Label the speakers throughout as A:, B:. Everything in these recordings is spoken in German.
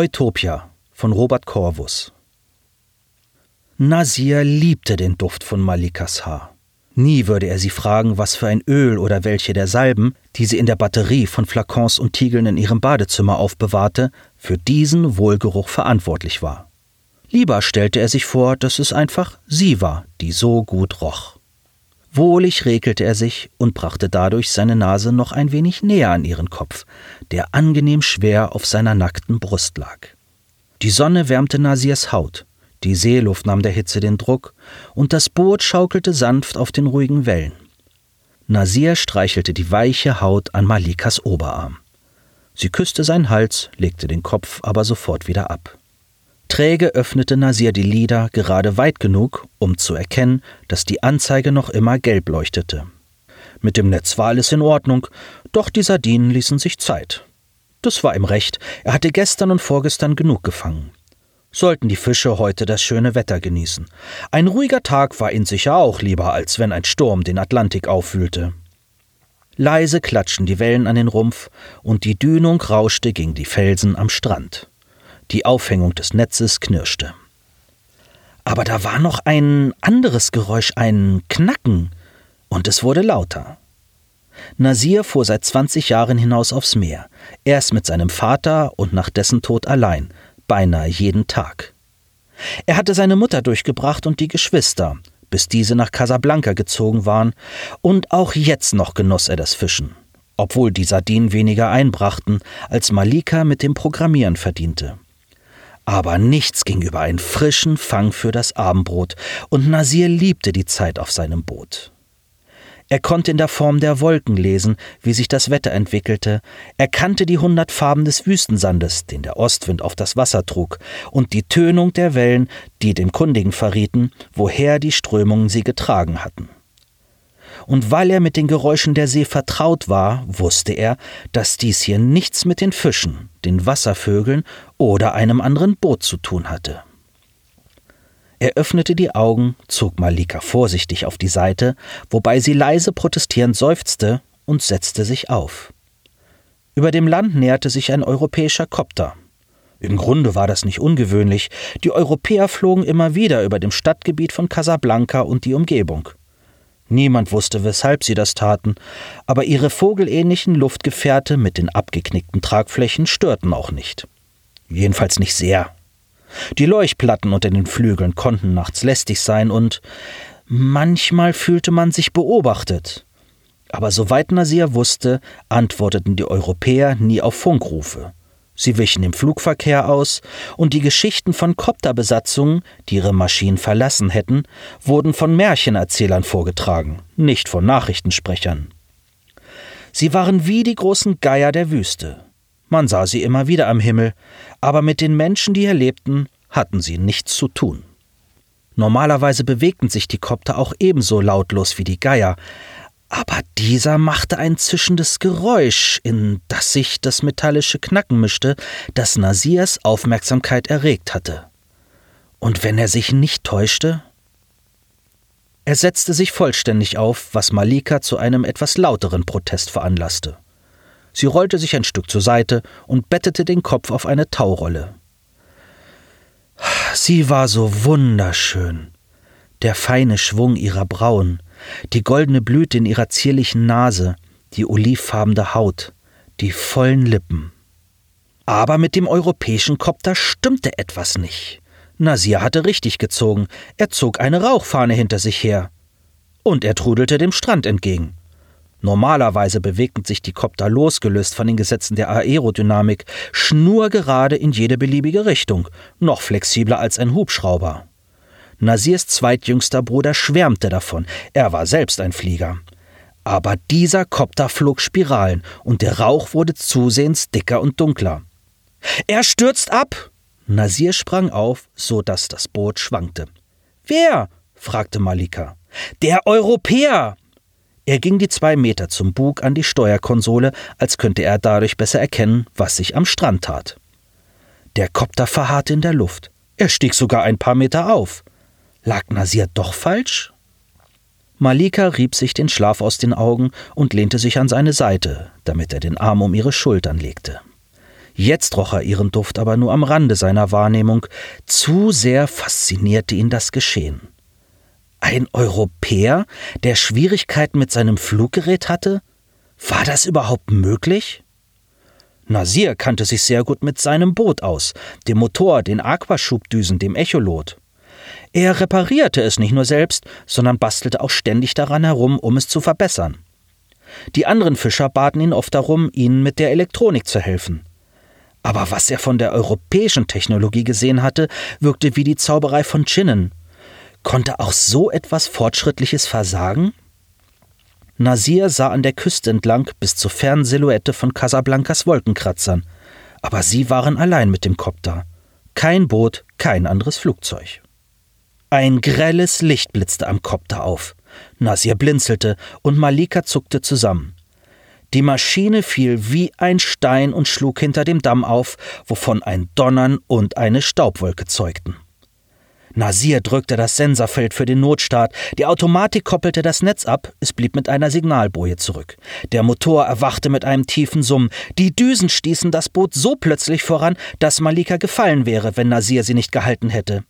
A: Utopia von Robert Corvus Nasir liebte den Duft von Malikas Haar. Nie würde er sie fragen, was für ein Öl oder welche der Salben, die sie in der Batterie von Flakons und Tiegeln in ihrem Badezimmer aufbewahrte, für diesen Wohlgeruch verantwortlich war. Lieber stellte er sich vor, dass es einfach sie war, die so gut roch. Wohlig regelte er sich und brachte dadurch seine Nase noch ein wenig näher an ihren Kopf, der angenehm schwer auf seiner nackten Brust lag. Die Sonne wärmte Nasirs Haut, die Seeluft nahm der Hitze den Druck, und das Boot schaukelte sanft auf den ruhigen Wellen. Nasir streichelte die weiche Haut an Malikas Oberarm. Sie küsste seinen Hals, legte den Kopf aber sofort wieder ab. Träge öffnete Nasir die Lider gerade weit genug, um zu erkennen, dass die Anzeige noch immer gelb leuchtete. Mit dem Netz war alles in Ordnung, doch die Sardinen ließen sich Zeit. Das war ihm recht, er hatte gestern und vorgestern genug gefangen sollten die Fische heute das schöne Wetter genießen. Ein ruhiger Tag war ihnen sicher auch lieber, als wenn ein Sturm den Atlantik aufwühlte. Leise klatschten die Wellen an den Rumpf, und die Dünung rauschte gegen die Felsen am Strand. Die Aufhängung des Netzes knirschte. Aber da war noch ein anderes Geräusch, ein Knacken, und es wurde lauter. Nasir fuhr seit zwanzig Jahren hinaus aufs Meer, erst mit seinem Vater und nach dessen Tod allein, beinahe jeden Tag. Er hatte seine Mutter durchgebracht und die Geschwister, bis diese nach Casablanca gezogen waren, und auch jetzt noch genoss er das Fischen, obwohl die Sardinen weniger einbrachten, als Malika mit dem Programmieren verdiente. Aber nichts ging über einen frischen Fang für das Abendbrot, und Nasir liebte die Zeit auf seinem Boot. Er konnte in der Form der Wolken lesen, wie sich das Wetter entwickelte. Er kannte die hundert Farben des Wüstensandes, den der Ostwind auf das Wasser trug, und die Tönung der Wellen, die dem Kundigen verrieten, woher die Strömungen sie getragen hatten. Und weil er mit den Geräuschen der See vertraut war, wusste er, dass dies hier nichts mit den Fischen, den Wasservögeln oder einem anderen Boot zu tun hatte. Er öffnete die Augen, zog Malika vorsichtig auf die Seite, wobei sie leise protestierend seufzte und setzte sich auf. Über dem Land näherte sich ein europäischer Kopter. Im Grunde war das nicht ungewöhnlich, die Europäer flogen immer wieder über dem Stadtgebiet von Casablanca und die Umgebung. Niemand wusste, weshalb sie das taten, aber ihre vogelähnlichen Luftgefährte mit den abgeknickten Tragflächen störten auch nicht. Jedenfalls nicht sehr. Die Leuchtplatten unter den Flügeln konnten nachts lästig sein und manchmal fühlte man sich beobachtet. Aber soweit Nasir wusste, antworteten die Europäer nie auf Funkrufe. Sie wichen dem Flugverkehr aus, und die Geschichten von Kopterbesatzungen, die ihre Maschinen verlassen hätten, wurden von Märchenerzählern vorgetragen, nicht von Nachrichtensprechern. Sie waren wie die großen Geier der Wüste. Man sah sie immer wieder am Himmel, aber mit den Menschen, die hier lebten, hatten sie nichts zu tun. Normalerweise bewegten sich die Kopter auch ebenso lautlos wie die Geier, aber dieser machte ein zischendes Geräusch, in das sich das metallische Knacken mischte, das Nasirs Aufmerksamkeit erregt hatte. Und wenn er sich nicht täuschte? Er setzte sich vollständig auf, was Malika zu einem etwas lauteren Protest veranlasste. Sie rollte sich ein Stück zur Seite und bettete den Kopf auf eine Taurolle. Sie war so wunderschön. Der feine Schwung ihrer Brauen, die goldene Blüte in ihrer zierlichen Nase, die olivfarbene Haut, die vollen Lippen. Aber mit dem europäischen Kopter stimmte etwas nicht. Nasir hatte richtig gezogen, er zog eine Rauchfahne hinter sich her. Und er trudelte dem Strand entgegen. Normalerweise bewegten sich die Kopter losgelöst von den Gesetzen der Aerodynamik schnurgerade in jede beliebige Richtung, noch flexibler als ein Hubschrauber. Nasirs zweitjüngster Bruder schwärmte davon, er war selbst ein Flieger. Aber dieser Kopter flog Spiralen und der Rauch wurde zusehends dicker und dunkler. Er stürzt ab! Nasir sprang auf, so dass das Boot schwankte. Wer? fragte Malika. Der Europäer! Er ging die zwei Meter zum Bug an die Steuerkonsole, als könnte er dadurch besser erkennen, was sich am Strand tat. Der Kopter verharrte in der Luft. Er stieg sogar ein paar Meter auf. Lag Nasir doch falsch? Malika rieb sich den Schlaf aus den Augen und lehnte sich an seine Seite, damit er den Arm um ihre Schultern legte. Jetzt roch er ihren Duft aber nur am Rande seiner Wahrnehmung. Zu sehr faszinierte ihn das Geschehen. Ein Europäer, der Schwierigkeiten mit seinem Fluggerät hatte? War das überhaupt möglich? Nasir kannte sich sehr gut mit seinem Boot aus, dem Motor, den Aquaschubdüsen, dem Echolot. Er reparierte es nicht nur selbst, sondern bastelte auch ständig daran herum, um es zu verbessern. Die anderen Fischer baten ihn oft darum, ihnen mit der Elektronik zu helfen. Aber was er von der europäischen Technologie gesehen hatte, wirkte wie die Zauberei von Chinnen. Konnte auch so etwas Fortschrittliches versagen? Nasir sah an der Küste entlang bis zur fernen Silhouette von Casablancas Wolkenkratzern. Aber sie waren allein mit dem Kopter. Kein Boot, kein anderes Flugzeug. Ein grelles Licht blitzte am Kopter auf. Nasir blinzelte und Malika zuckte zusammen. Die Maschine fiel wie ein Stein und schlug hinter dem Damm auf, wovon ein Donnern und eine Staubwolke zeugten. Nasir drückte das Sensorfeld für den Notstart, die Automatik koppelte das Netz ab, es blieb mit einer Signalboje zurück. Der Motor erwachte mit einem tiefen Summen, die Düsen stießen das Boot so plötzlich voran, dass Malika gefallen wäre, wenn Nasir sie nicht gehalten hätte.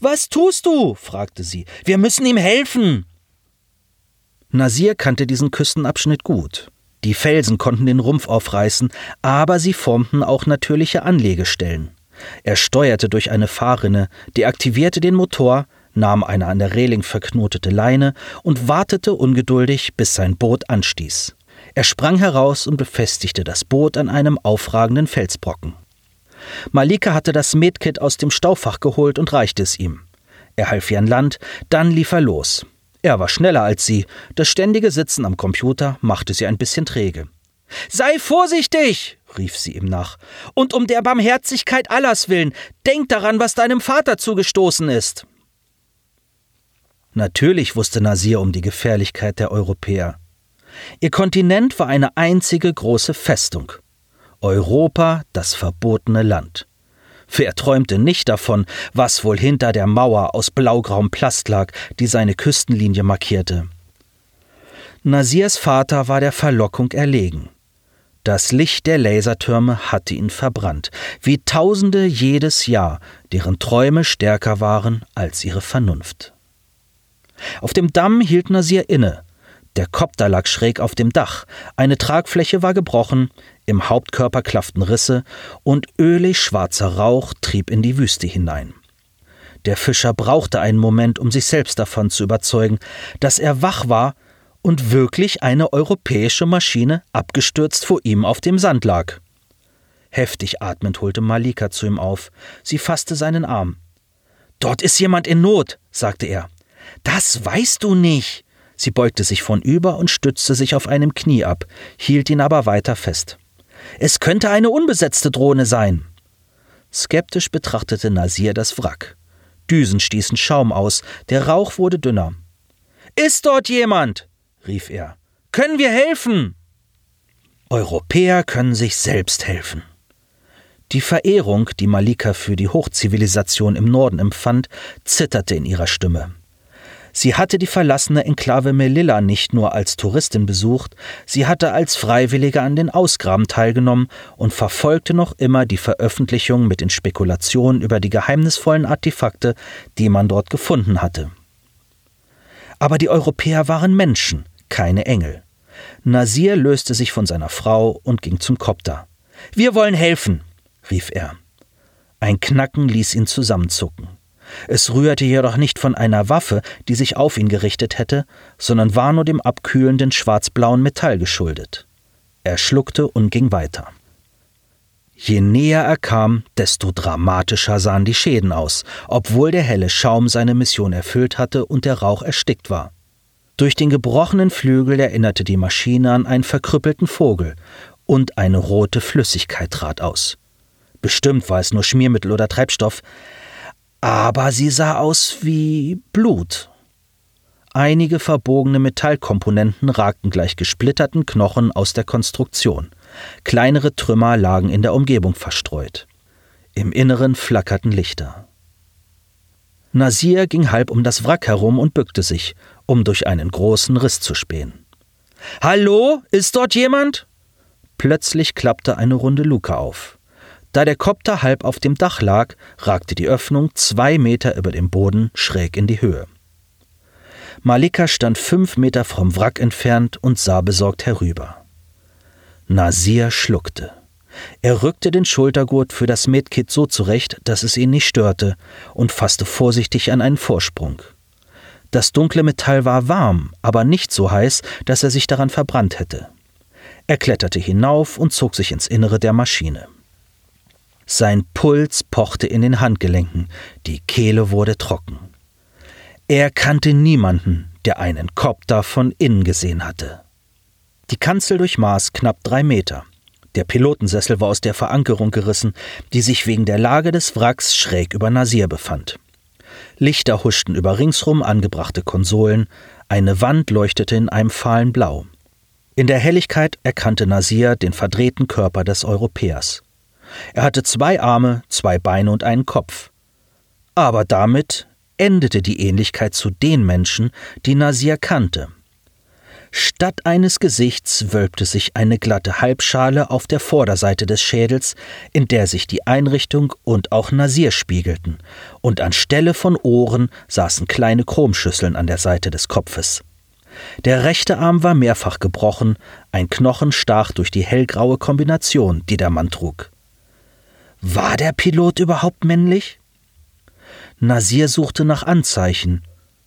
A: Was tust du? fragte sie. Wir müssen ihm helfen. Nasir kannte diesen Küstenabschnitt gut. Die Felsen konnten den Rumpf aufreißen, aber sie formten auch natürliche Anlegestellen. Er steuerte durch eine Fahrrinne, deaktivierte den Motor, nahm eine an der Reling verknotete Leine und wartete ungeduldig, bis sein Boot anstieß. Er sprang heraus und befestigte das Boot an einem aufragenden Felsbrocken. Malika hatte das Medkit aus dem Staufach geholt und reichte es ihm. Er half ihr an Land, dann lief er los. Er war schneller als sie, das ständige Sitzen am Computer machte sie ein bisschen träge. Sei vorsichtig, rief sie ihm nach, und um der Barmherzigkeit Allahs willen, denk daran, was deinem Vater zugestoßen ist. Natürlich wusste Nasir um die Gefährlichkeit der Europäer. Ihr Kontinent war eine einzige große Festung. Europa das verbotene Land. Wer träumte nicht davon, was wohl hinter der Mauer aus blaugrauem Plast lag, die seine Küstenlinie markierte? Nasirs Vater war der Verlockung erlegen. Das Licht der Lasertürme hatte ihn verbrannt, wie Tausende jedes Jahr, deren Träume stärker waren als ihre Vernunft. Auf dem Damm hielt Nasir inne, der Kopter lag schräg auf dem Dach, eine Tragfläche war gebrochen, im Hauptkörper klafften Risse und ölig schwarzer Rauch trieb in die Wüste hinein. Der Fischer brauchte einen Moment, um sich selbst davon zu überzeugen, dass er wach war und wirklich eine europäische Maschine abgestürzt vor ihm auf dem Sand lag. Heftig atmend holte Malika zu ihm auf. Sie fasste seinen Arm. Dort ist jemand in Not, sagte er. Das weißt du nicht. Sie beugte sich vornüber und stützte sich auf einem Knie ab, hielt ihn aber weiter fest. Es könnte eine unbesetzte Drohne sein. Skeptisch betrachtete Nasir das Wrack. Düsen stießen Schaum aus, der Rauch wurde dünner. Ist dort jemand? rief er. Können wir helfen? Europäer können sich selbst helfen. Die Verehrung, die Malika für die Hochzivilisation im Norden empfand, zitterte in ihrer Stimme. Sie hatte die verlassene Enklave Melilla nicht nur als Touristin besucht, sie hatte als Freiwillige an den Ausgraben teilgenommen und verfolgte noch immer die Veröffentlichung mit den Spekulationen über die geheimnisvollen Artefakte, die man dort gefunden hatte. Aber die Europäer waren Menschen, keine Engel. Nasir löste sich von seiner Frau und ging zum Kopter. Wir wollen helfen, rief er. Ein Knacken ließ ihn zusammenzucken. Es rührte jedoch nicht von einer Waffe, die sich auf ihn gerichtet hätte, sondern war nur dem abkühlenden schwarzblauen Metall geschuldet. Er schluckte und ging weiter. Je näher er kam, desto dramatischer sahen die Schäden aus, obwohl der helle Schaum seine Mission erfüllt hatte und der Rauch erstickt war. Durch den gebrochenen Flügel erinnerte die Maschine an einen verkrüppelten Vogel, und eine rote Flüssigkeit trat aus. Bestimmt war es nur Schmiermittel oder Treibstoff, aber sie sah aus wie Blut. Einige verbogene Metallkomponenten ragten gleich gesplitterten Knochen aus der Konstruktion. Kleinere Trümmer lagen in der Umgebung verstreut. Im Inneren flackerten Lichter. Nasir ging halb um das Wrack herum und bückte sich, um durch einen großen Riss zu spähen. Hallo, ist dort jemand? Plötzlich klappte eine runde Luke auf. Da der Kopter halb auf dem Dach lag, ragte die Öffnung zwei Meter über dem Boden schräg in die Höhe. Malika stand fünf Meter vom Wrack entfernt und sah besorgt herüber. Nasir schluckte. Er rückte den Schultergurt für das Medkit so zurecht, dass es ihn nicht störte, und fasste vorsichtig an einen Vorsprung. Das dunkle Metall war warm, aber nicht so heiß, dass er sich daran verbrannt hätte. Er kletterte hinauf und zog sich ins Innere der Maschine. Sein Puls pochte in den Handgelenken, die Kehle wurde trocken. Er kannte niemanden, der einen Kopter von innen gesehen hatte. Die Kanzel durchmaß knapp drei Meter. Der Pilotensessel war aus der Verankerung gerissen, die sich wegen der Lage des Wracks schräg über Nasir befand. Lichter huschten über ringsrum angebrachte Konsolen, eine Wand leuchtete in einem fahlen Blau. In der Helligkeit erkannte Nasir den verdrehten Körper des Europäers. Er hatte zwei Arme, zwei Beine und einen Kopf. Aber damit endete die Ähnlichkeit zu den Menschen, die Nasir kannte. Statt eines Gesichts wölbte sich eine glatte Halbschale auf der Vorderseite des Schädels, in der sich die Einrichtung und auch Nasir spiegelten, und anstelle von Ohren saßen kleine Chromschüsseln an der Seite des Kopfes. Der rechte Arm war mehrfach gebrochen, ein Knochen stach durch die hellgraue Kombination, die der Mann trug. War der Pilot überhaupt männlich? Nasir suchte nach Anzeichen,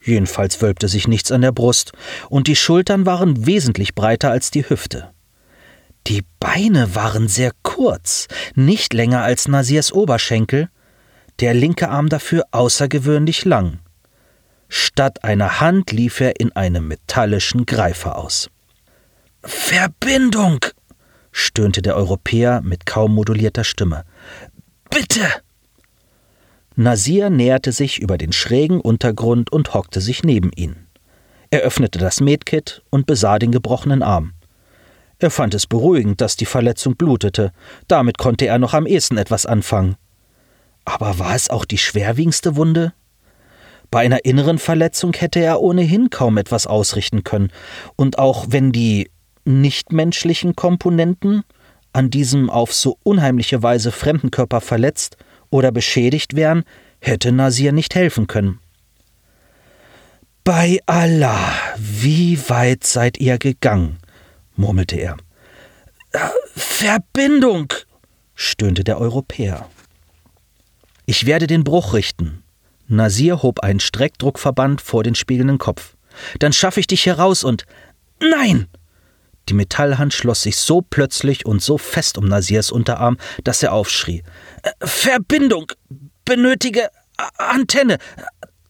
A: Jedenfalls wölbte sich nichts an der Brust, und die Schultern waren wesentlich breiter als die Hüfte. Die Beine waren sehr kurz, nicht länger als Nasirs Oberschenkel, der linke Arm dafür außergewöhnlich lang. Statt einer Hand lief er in einem metallischen Greifer aus. Verbindung! stöhnte der Europäer mit kaum modulierter Stimme. Bitte! Nasir näherte sich über den schrägen Untergrund und hockte sich neben ihn. Er öffnete das Medkit und besah den gebrochenen Arm. Er fand es beruhigend, dass die Verletzung blutete, damit konnte er noch am ehesten etwas anfangen. Aber war es auch die schwerwiegendste Wunde? Bei einer inneren Verletzung hätte er ohnehin kaum etwas ausrichten können, und auch wenn die nichtmenschlichen Komponenten an diesem auf so unheimliche Weise fremden Körper verletzt oder beschädigt wären, hätte Nasir nicht helfen können. Bei Allah, wie weit seid ihr gegangen? murmelte er. Verbindung, stöhnte der Europäer. Ich werde den Bruch richten. Nasir hob einen Streckdruckverband vor den spiegelnden Kopf. Dann schaffe ich dich heraus und. Nein! Die Metallhand schloss sich so plötzlich und so fest um Nasirs Unterarm, dass er aufschrie. Äh, Verbindung! Benötige Antenne!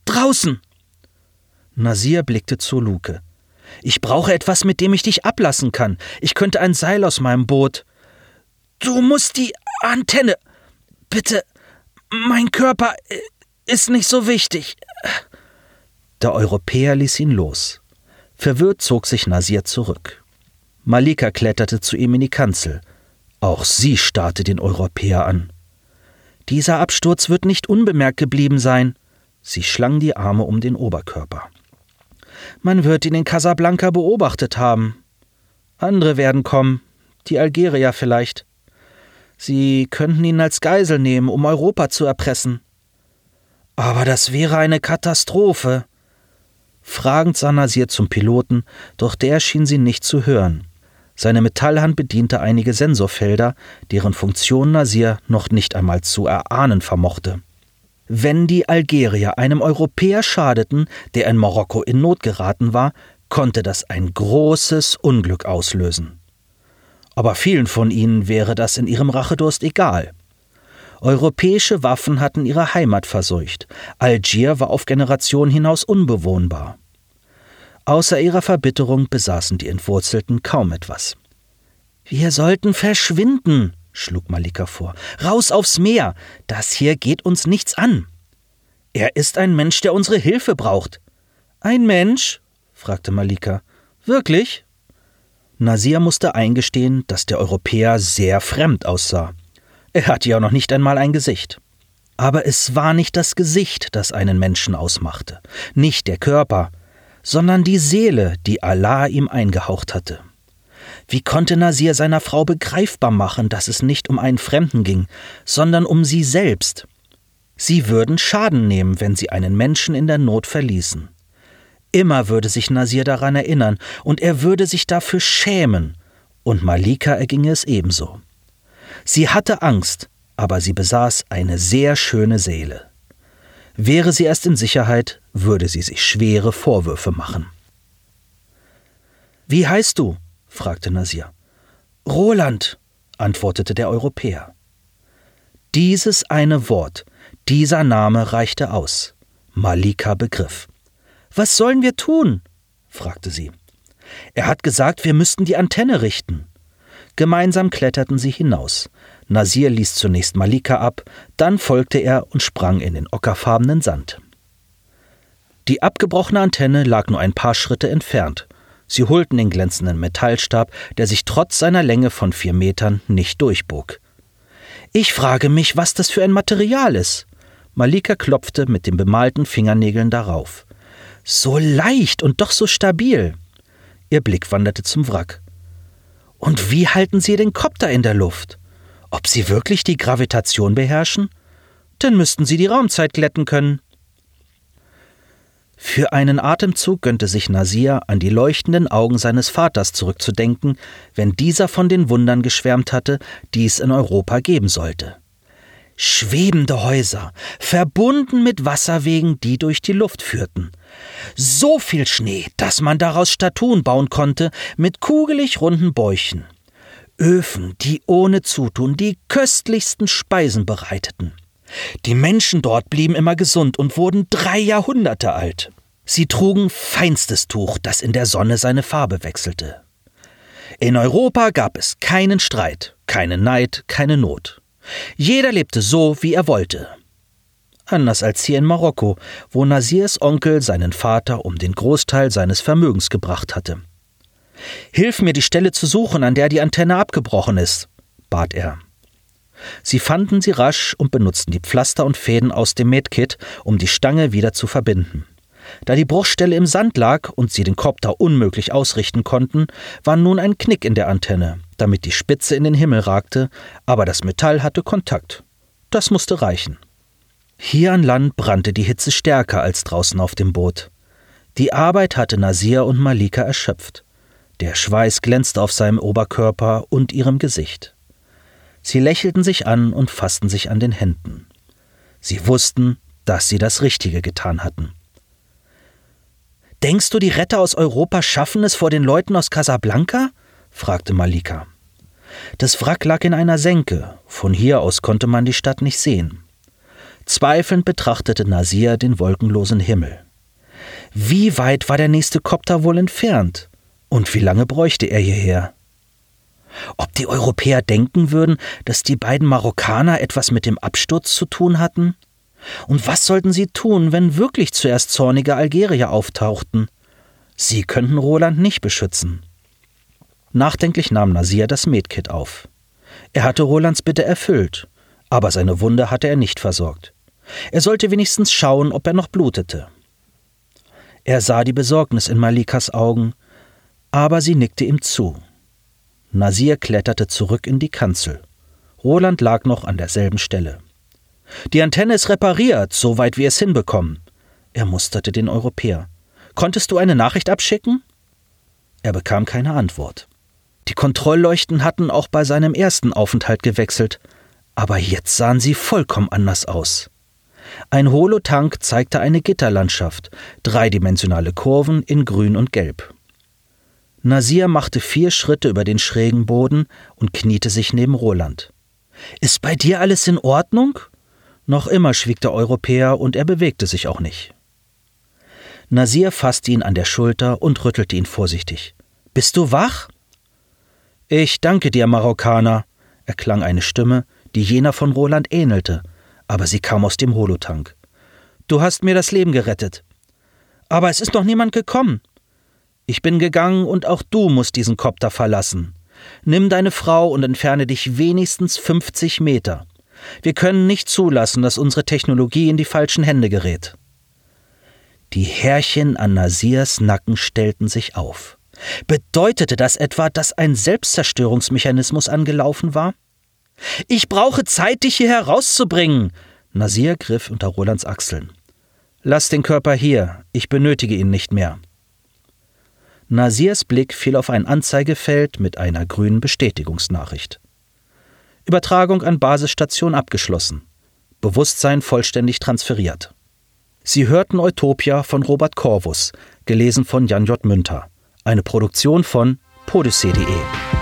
A: Draußen! Nasir blickte zur Luke. Ich brauche etwas, mit dem ich dich ablassen kann. Ich könnte ein Seil aus meinem Boot. Du musst die Antenne. Bitte. Mein Körper ist nicht so wichtig. Der Europäer ließ ihn los. Verwirrt zog sich Nasir zurück. Malika kletterte zu ihm in die Kanzel. Auch sie starrte den Europäer an. Dieser Absturz wird nicht unbemerkt geblieben sein. Sie schlang die Arme um den Oberkörper. Man wird ihn in Casablanca beobachtet haben. Andere werden kommen, die Algerier vielleicht. Sie könnten ihn als Geisel nehmen, um Europa zu erpressen. Aber das wäre eine Katastrophe. Fragend sah Nasir zum Piloten, doch der schien sie nicht zu hören. Seine Metallhand bediente einige Sensorfelder, deren Funktion Nasir noch nicht einmal zu erahnen vermochte. Wenn die Algerier einem Europäer schadeten, der in Marokko in Not geraten war, konnte das ein großes Unglück auslösen. Aber vielen von ihnen wäre das in ihrem Rachedurst egal. Europäische Waffen hatten ihre Heimat verseucht. Algier war auf Generationen hinaus unbewohnbar. Außer ihrer Verbitterung besaßen die Entwurzelten kaum etwas. Wir sollten verschwinden, schlug Malika vor. Raus aufs Meer. Das hier geht uns nichts an. Er ist ein Mensch, der unsere Hilfe braucht. Ein Mensch? fragte Malika. Wirklich? Nasir musste eingestehen, dass der Europäer sehr fremd aussah. Er hatte ja noch nicht einmal ein Gesicht. Aber es war nicht das Gesicht, das einen Menschen ausmachte, nicht der Körper, sondern die Seele, die Allah ihm eingehaucht hatte. Wie konnte Nasir seiner Frau begreifbar machen, dass es nicht um einen Fremden ging, sondern um sie selbst? Sie würden Schaden nehmen, wenn sie einen Menschen in der Not verließen. Immer würde sich Nasir daran erinnern, und er würde sich dafür schämen, und Malika erginge es ebenso. Sie hatte Angst, aber sie besaß eine sehr schöne Seele. Wäre sie erst in Sicherheit, würde sie sich schwere Vorwürfe machen. Wie heißt du? fragte Nasir. Roland, antwortete der Europäer. Dieses eine Wort, dieser Name reichte aus. Malika begriff. Was sollen wir tun? fragte sie. Er hat gesagt, wir müssten die Antenne richten. Gemeinsam kletterten sie hinaus. Nasir ließ zunächst Malika ab, dann folgte er und sprang in den ockerfarbenen Sand. Die abgebrochene Antenne lag nur ein paar Schritte entfernt. Sie holten den glänzenden Metallstab, der sich trotz seiner Länge von vier Metern nicht durchbog. Ich frage mich, was das für ein Material ist. Malika klopfte mit den bemalten Fingernägeln darauf. So leicht und doch so stabil. Ihr Blick wanderte zum Wrack. Und wie halten Sie den Kopter in der Luft? Ob Sie wirklich die Gravitation beherrschen? Dann müssten Sie die Raumzeit glätten können. Für einen Atemzug gönnte sich Nasir, an die leuchtenden Augen seines Vaters zurückzudenken, wenn dieser von den Wundern geschwärmt hatte, die es in Europa geben sollte. Schwebende Häuser, verbunden mit Wasserwegen, die durch die Luft führten. So viel Schnee, dass man daraus Statuen bauen konnte, mit kugelig runden Bäuchen. Öfen, die ohne Zutun die köstlichsten Speisen bereiteten. Die Menschen dort blieben immer gesund und wurden drei Jahrhunderte alt. Sie trugen feinstes Tuch, das in der Sonne seine Farbe wechselte. In Europa gab es keinen Streit, keinen Neid, keine Not. Jeder lebte so, wie er wollte. Anders als hier in Marokko, wo Nasirs Onkel seinen Vater um den Großteil seines Vermögens gebracht hatte. Hilf mir, die Stelle zu suchen, an der die Antenne abgebrochen ist, bat er. Sie fanden sie rasch und benutzten die Pflaster und Fäden aus dem Medkit, um die Stange wieder zu verbinden. Da die Bruchstelle im Sand lag und sie den Kopter unmöglich ausrichten konnten, war nun ein Knick in der Antenne, damit die Spitze in den Himmel ragte, aber das Metall hatte Kontakt. Das musste reichen. Hier an Land brannte die Hitze stärker als draußen auf dem Boot. Die Arbeit hatte Nasir und Malika erschöpft. Der Schweiß glänzte auf seinem Oberkörper und ihrem Gesicht. Sie lächelten sich an und fassten sich an den Händen. Sie wussten, dass sie das Richtige getan hatten. Denkst du, die Retter aus Europa schaffen es vor den Leuten aus Casablanca? fragte Malika. Das Wrack lag in einer Senke, von hier aus konnte man die Stadt nicht sehen. Zweifelnd betrachtete Nasir den wolkenlosen Himmel. Wie weit war der nächste Kopter wohl entfernt? Und wie lange bräuchte er hierher? Ob die Europäer denken würden, dass die beiden Marokkaner etwas mit dem Absturz zu tun hatten? Und was sollten sie tun, wenn wirklich zuerst zornige Algerier auftauchten? Sie könnten Roland nicht beschützen. Nachdenklich nahm Nasir das Medkit auf. Er hatte Rolands Bitte erfüllt, aber seine Wunde hatte er nicht versorgt. Er sollte wenigstens schauen, ob er noch blutete. Er sah die Besorgnis in Malikas Augen, aber sie nickte ihm zu. Nasir kletterte zurück in die Kanzel. Roland lag noch an derselben Stelle. Die Antenne ist repariert, soweit wir es hinbekommen. Er musterte den Europäer. Konntest du eine Nachricht abschicken? Er bekam keine Antwort. Die Kontrollleuchten hatten auch bei seinem ersten Aufenthalt gewechselt, aber jetzt sahen sie vollkommen anders aus. Ein Holotank zeigte eine Gitterlandschaft, dreidimensionale Kurven in Grün und Gelb. Nasir machte vier Schritte über den schrägen Boden und kniete sich neben Roland. Ist bei dir alles in Ordnung? Noch immer schwieg der Europäer und er bewegte sich auch nicht. Nasir fasste ihn an der Schulter und rüttelte ihn vorsichtig. Bist du wach? Ich danke dir, Marokkaner, erklang eine Stimme, die jener von Roland ähnelte, aber sie kam aus dem Holotank. Du hast mir das Leben gerettet. Aber es ist noch niemand gekommen. Ich bin gegangen und auch du musst diesen Kopter verlassen. Nimm deine Frau und entferne dich wenigstens 50 Meter. Wir können nicht zulassen, dass unsere Technologie in die falschen Hände gerät. Die Härchen an Nasirs Nacken stellten sich auf. Bedeutete das etwa, dass ein Selbstzerstörungsmechanismus angelaufen war? Ich brauche Zeit, dich hier herauszubringen. Nasir griff unter Rolands Achseln. Lass den Körper hier, ich benötige ihn nicht mehr. Nasirs Blick fiel auf ein Anzeigefeld mit einer grünen Bestätigungsnachricht. Übertragung an Basisstation abgeschlossen. Bewusstsein vollständig transferiert. Sie hörten Utopia von Robert Corvus, gelesen von Jan J. Münter. Eine Produktion von podyssee.de.